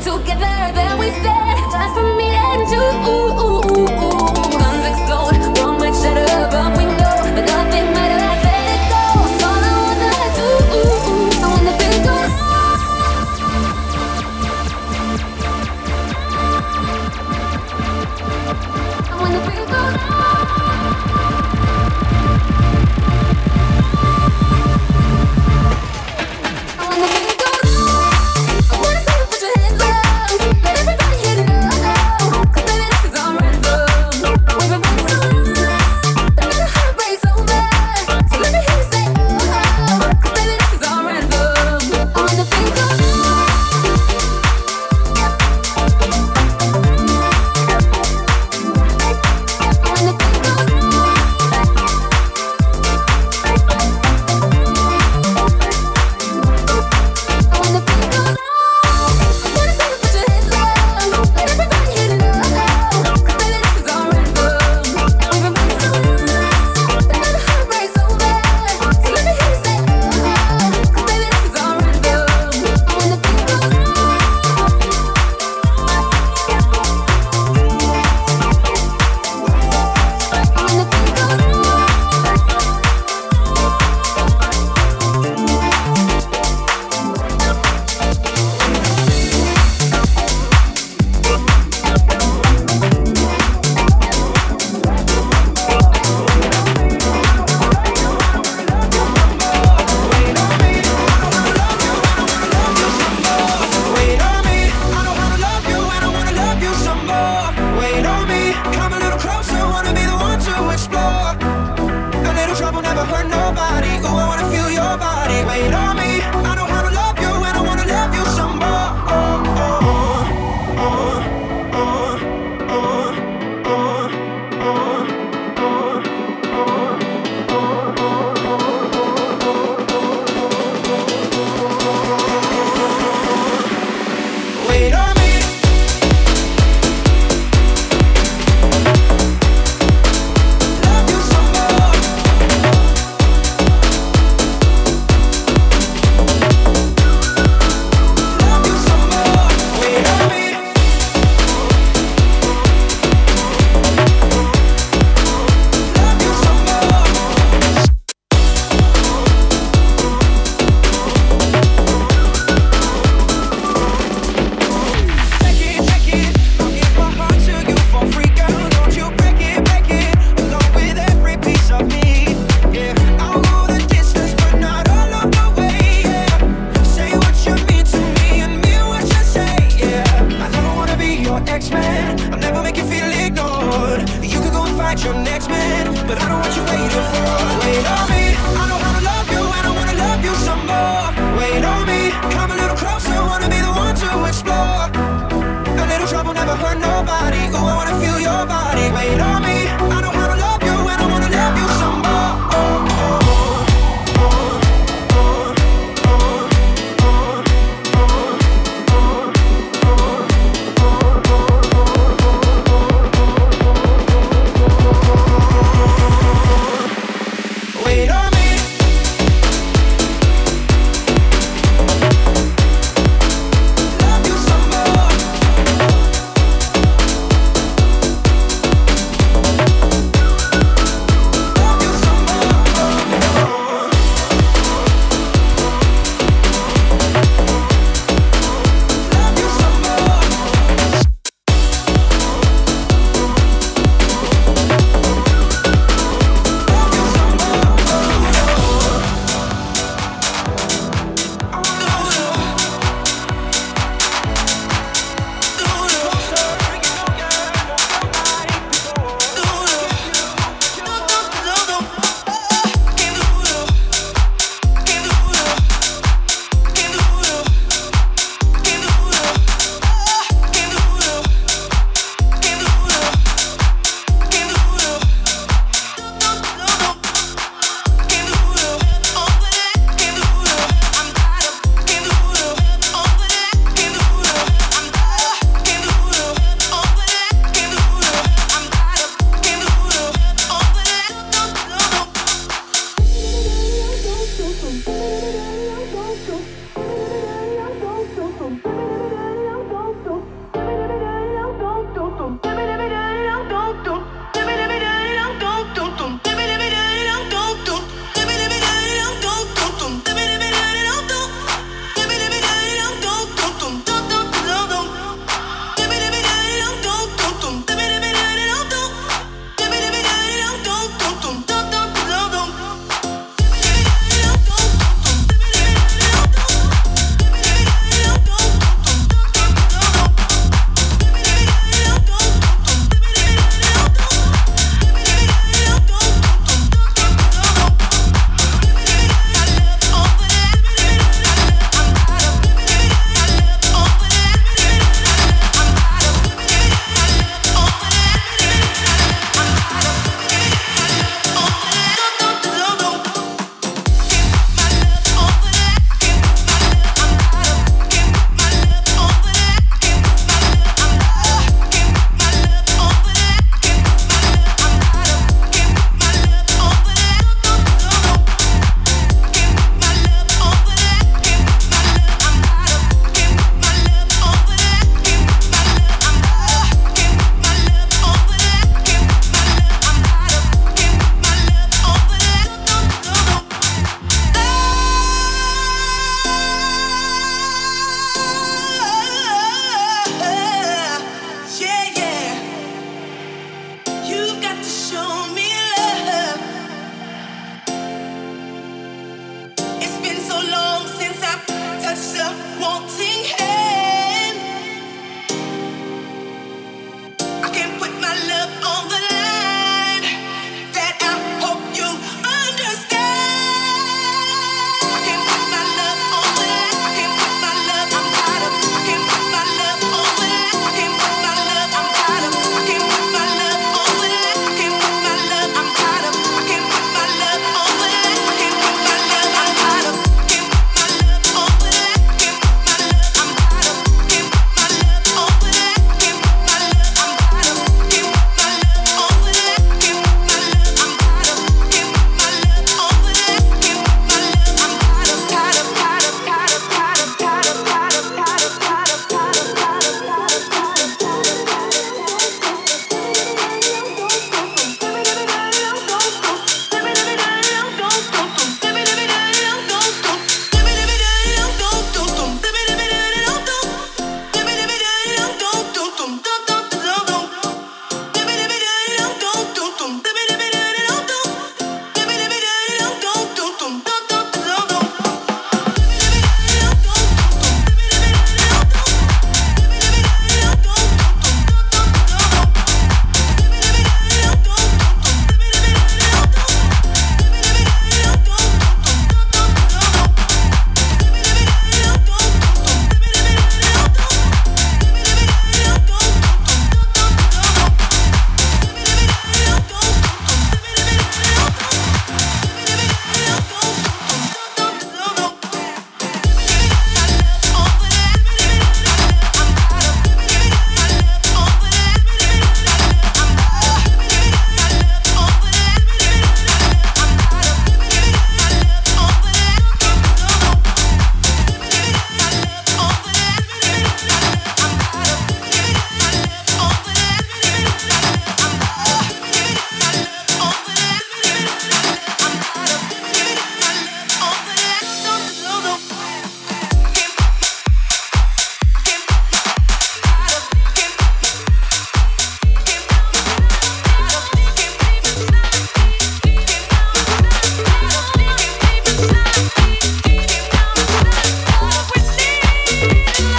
together, then we stand. Just for me and you.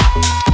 you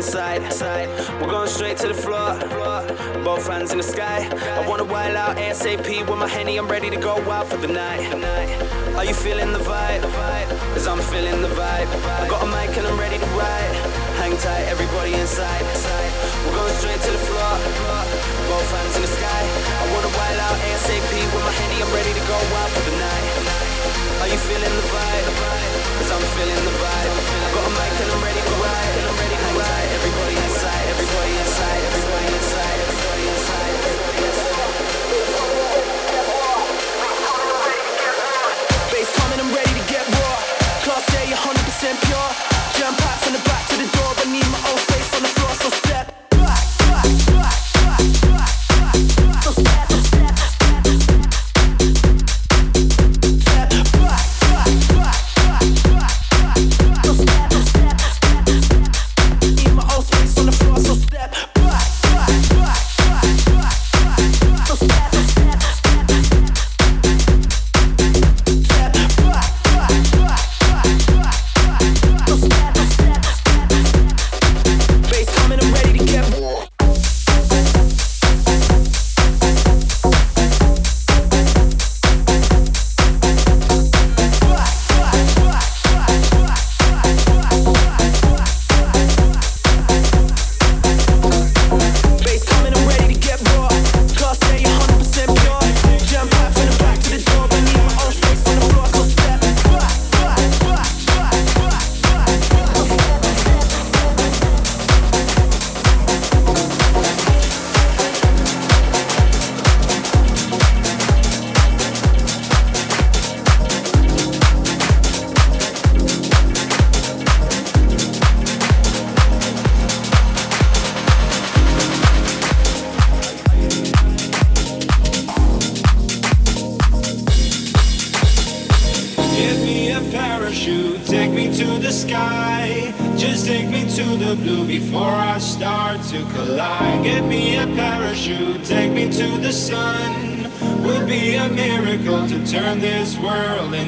inside. We're going straight to the floor. Both hands in the sky. I wanna wild out ASAP with my henny. I'm ready to go out for the night. Are you feeling the vibe? Cause I'm feeling the vibe. I got a mic and I'm ready to ride. Hang tight, everybody inside. We're going straight to the floor. Both hands in the sky. I wanna wild out ASAP with my henny. I'm ready to go out for the night. Are you feeling the vibe? Cause I'm feeling the vibe. I got a mic and I'm ready to ride. Everybody inside, everybody inside, everybody inside, everybody inside, everybody inside. Bass coming, I'm ready to get raw. Class A, 100% pure. Jump out from the back to the door,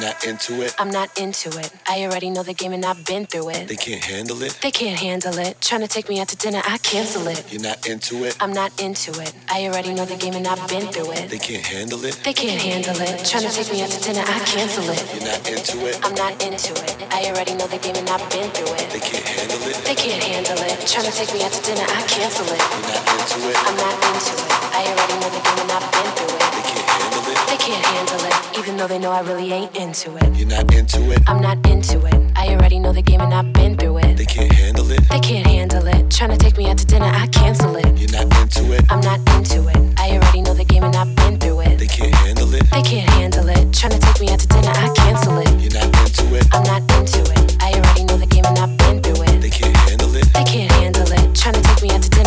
You're not into it. I'm not into it. I already know the game and I've been through it. They can't handle it. They can't handle it. Trying to take me out to dinner, I cancel it. You're not into it. I'm not into it. I already know the game and I've been through it. They can't handle it. They can't handle it. Trying to take me out to dinner, I cancel it. You're not into it. I'm not into it. I already know the game and I've been through it. They can't handle it. They can't handle it. Trying to take me out to dinner, I cancel it. You're not into it. I'm not into it. I already know the game and I've been through it. it. They can't handle it, even though they know I really ain't into it. You're not into it. I'm not into it. I already know the game and I've been through it. They can't handle it. They can't handle it. Trying to take me out to dinner, I cancel it. You're not into it. I'm not into it. I already know the game and I've been through it. They can't handle it. They can't handle it. Trying to take me out to dinner, I cancel it. You're not into it. I'm not into it. I already know the game and I've been through it. They can't handle it. They can't handle it. Trying to take me out to dinner,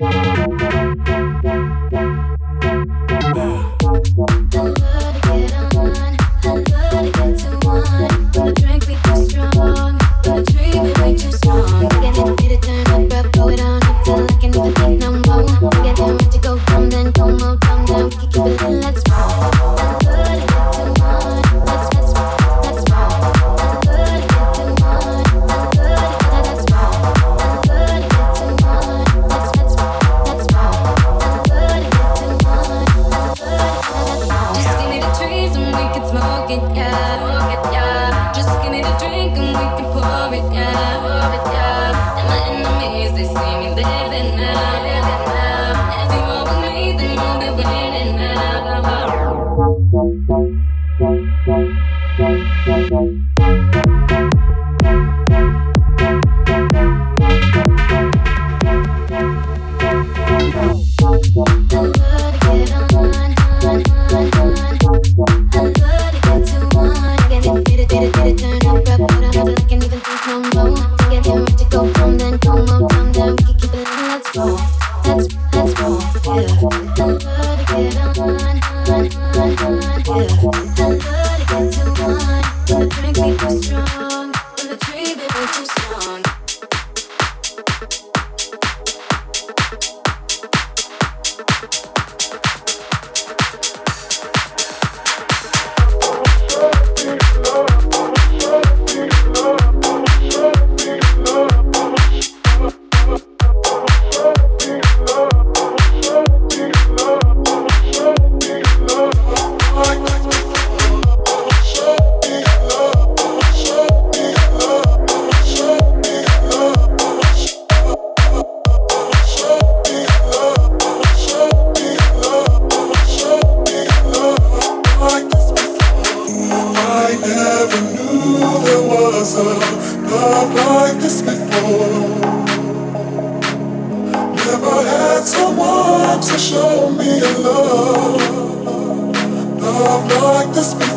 Bye. Like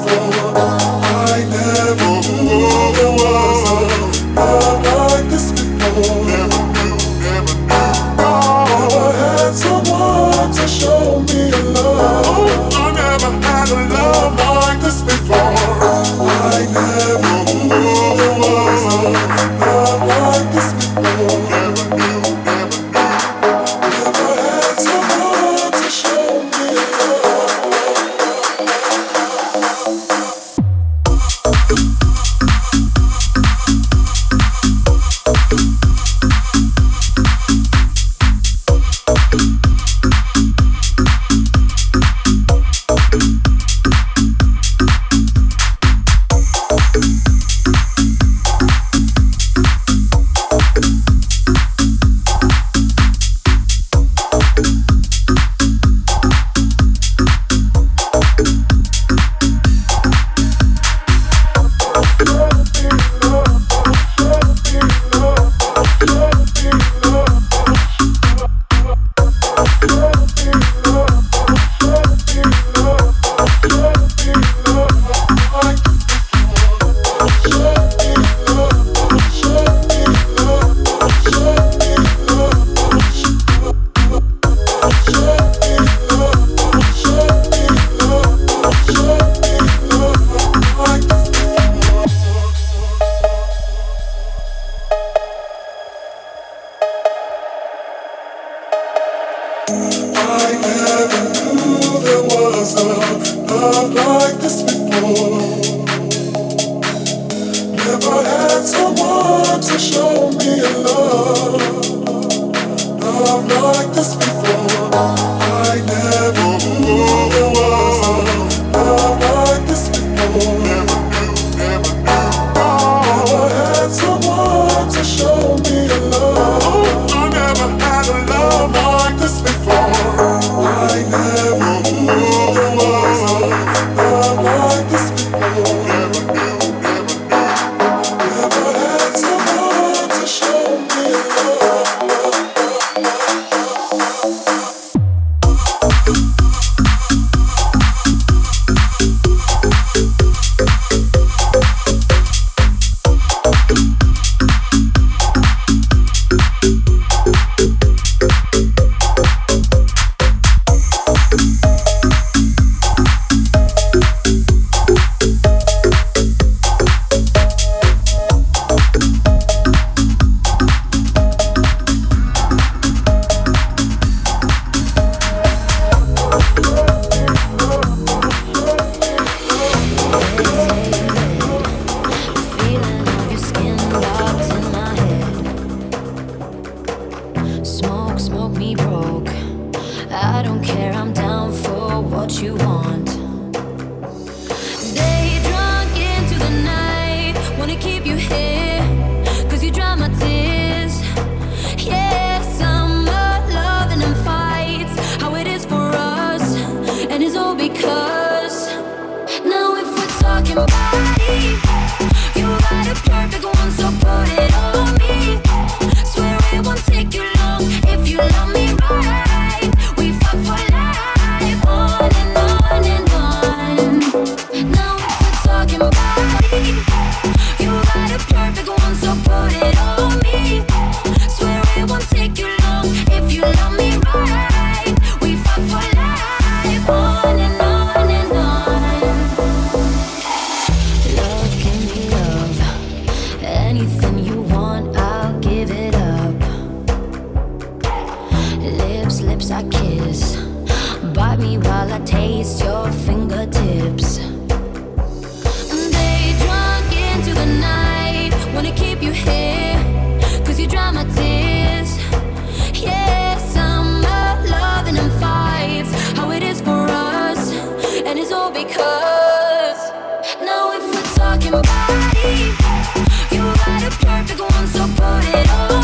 Thank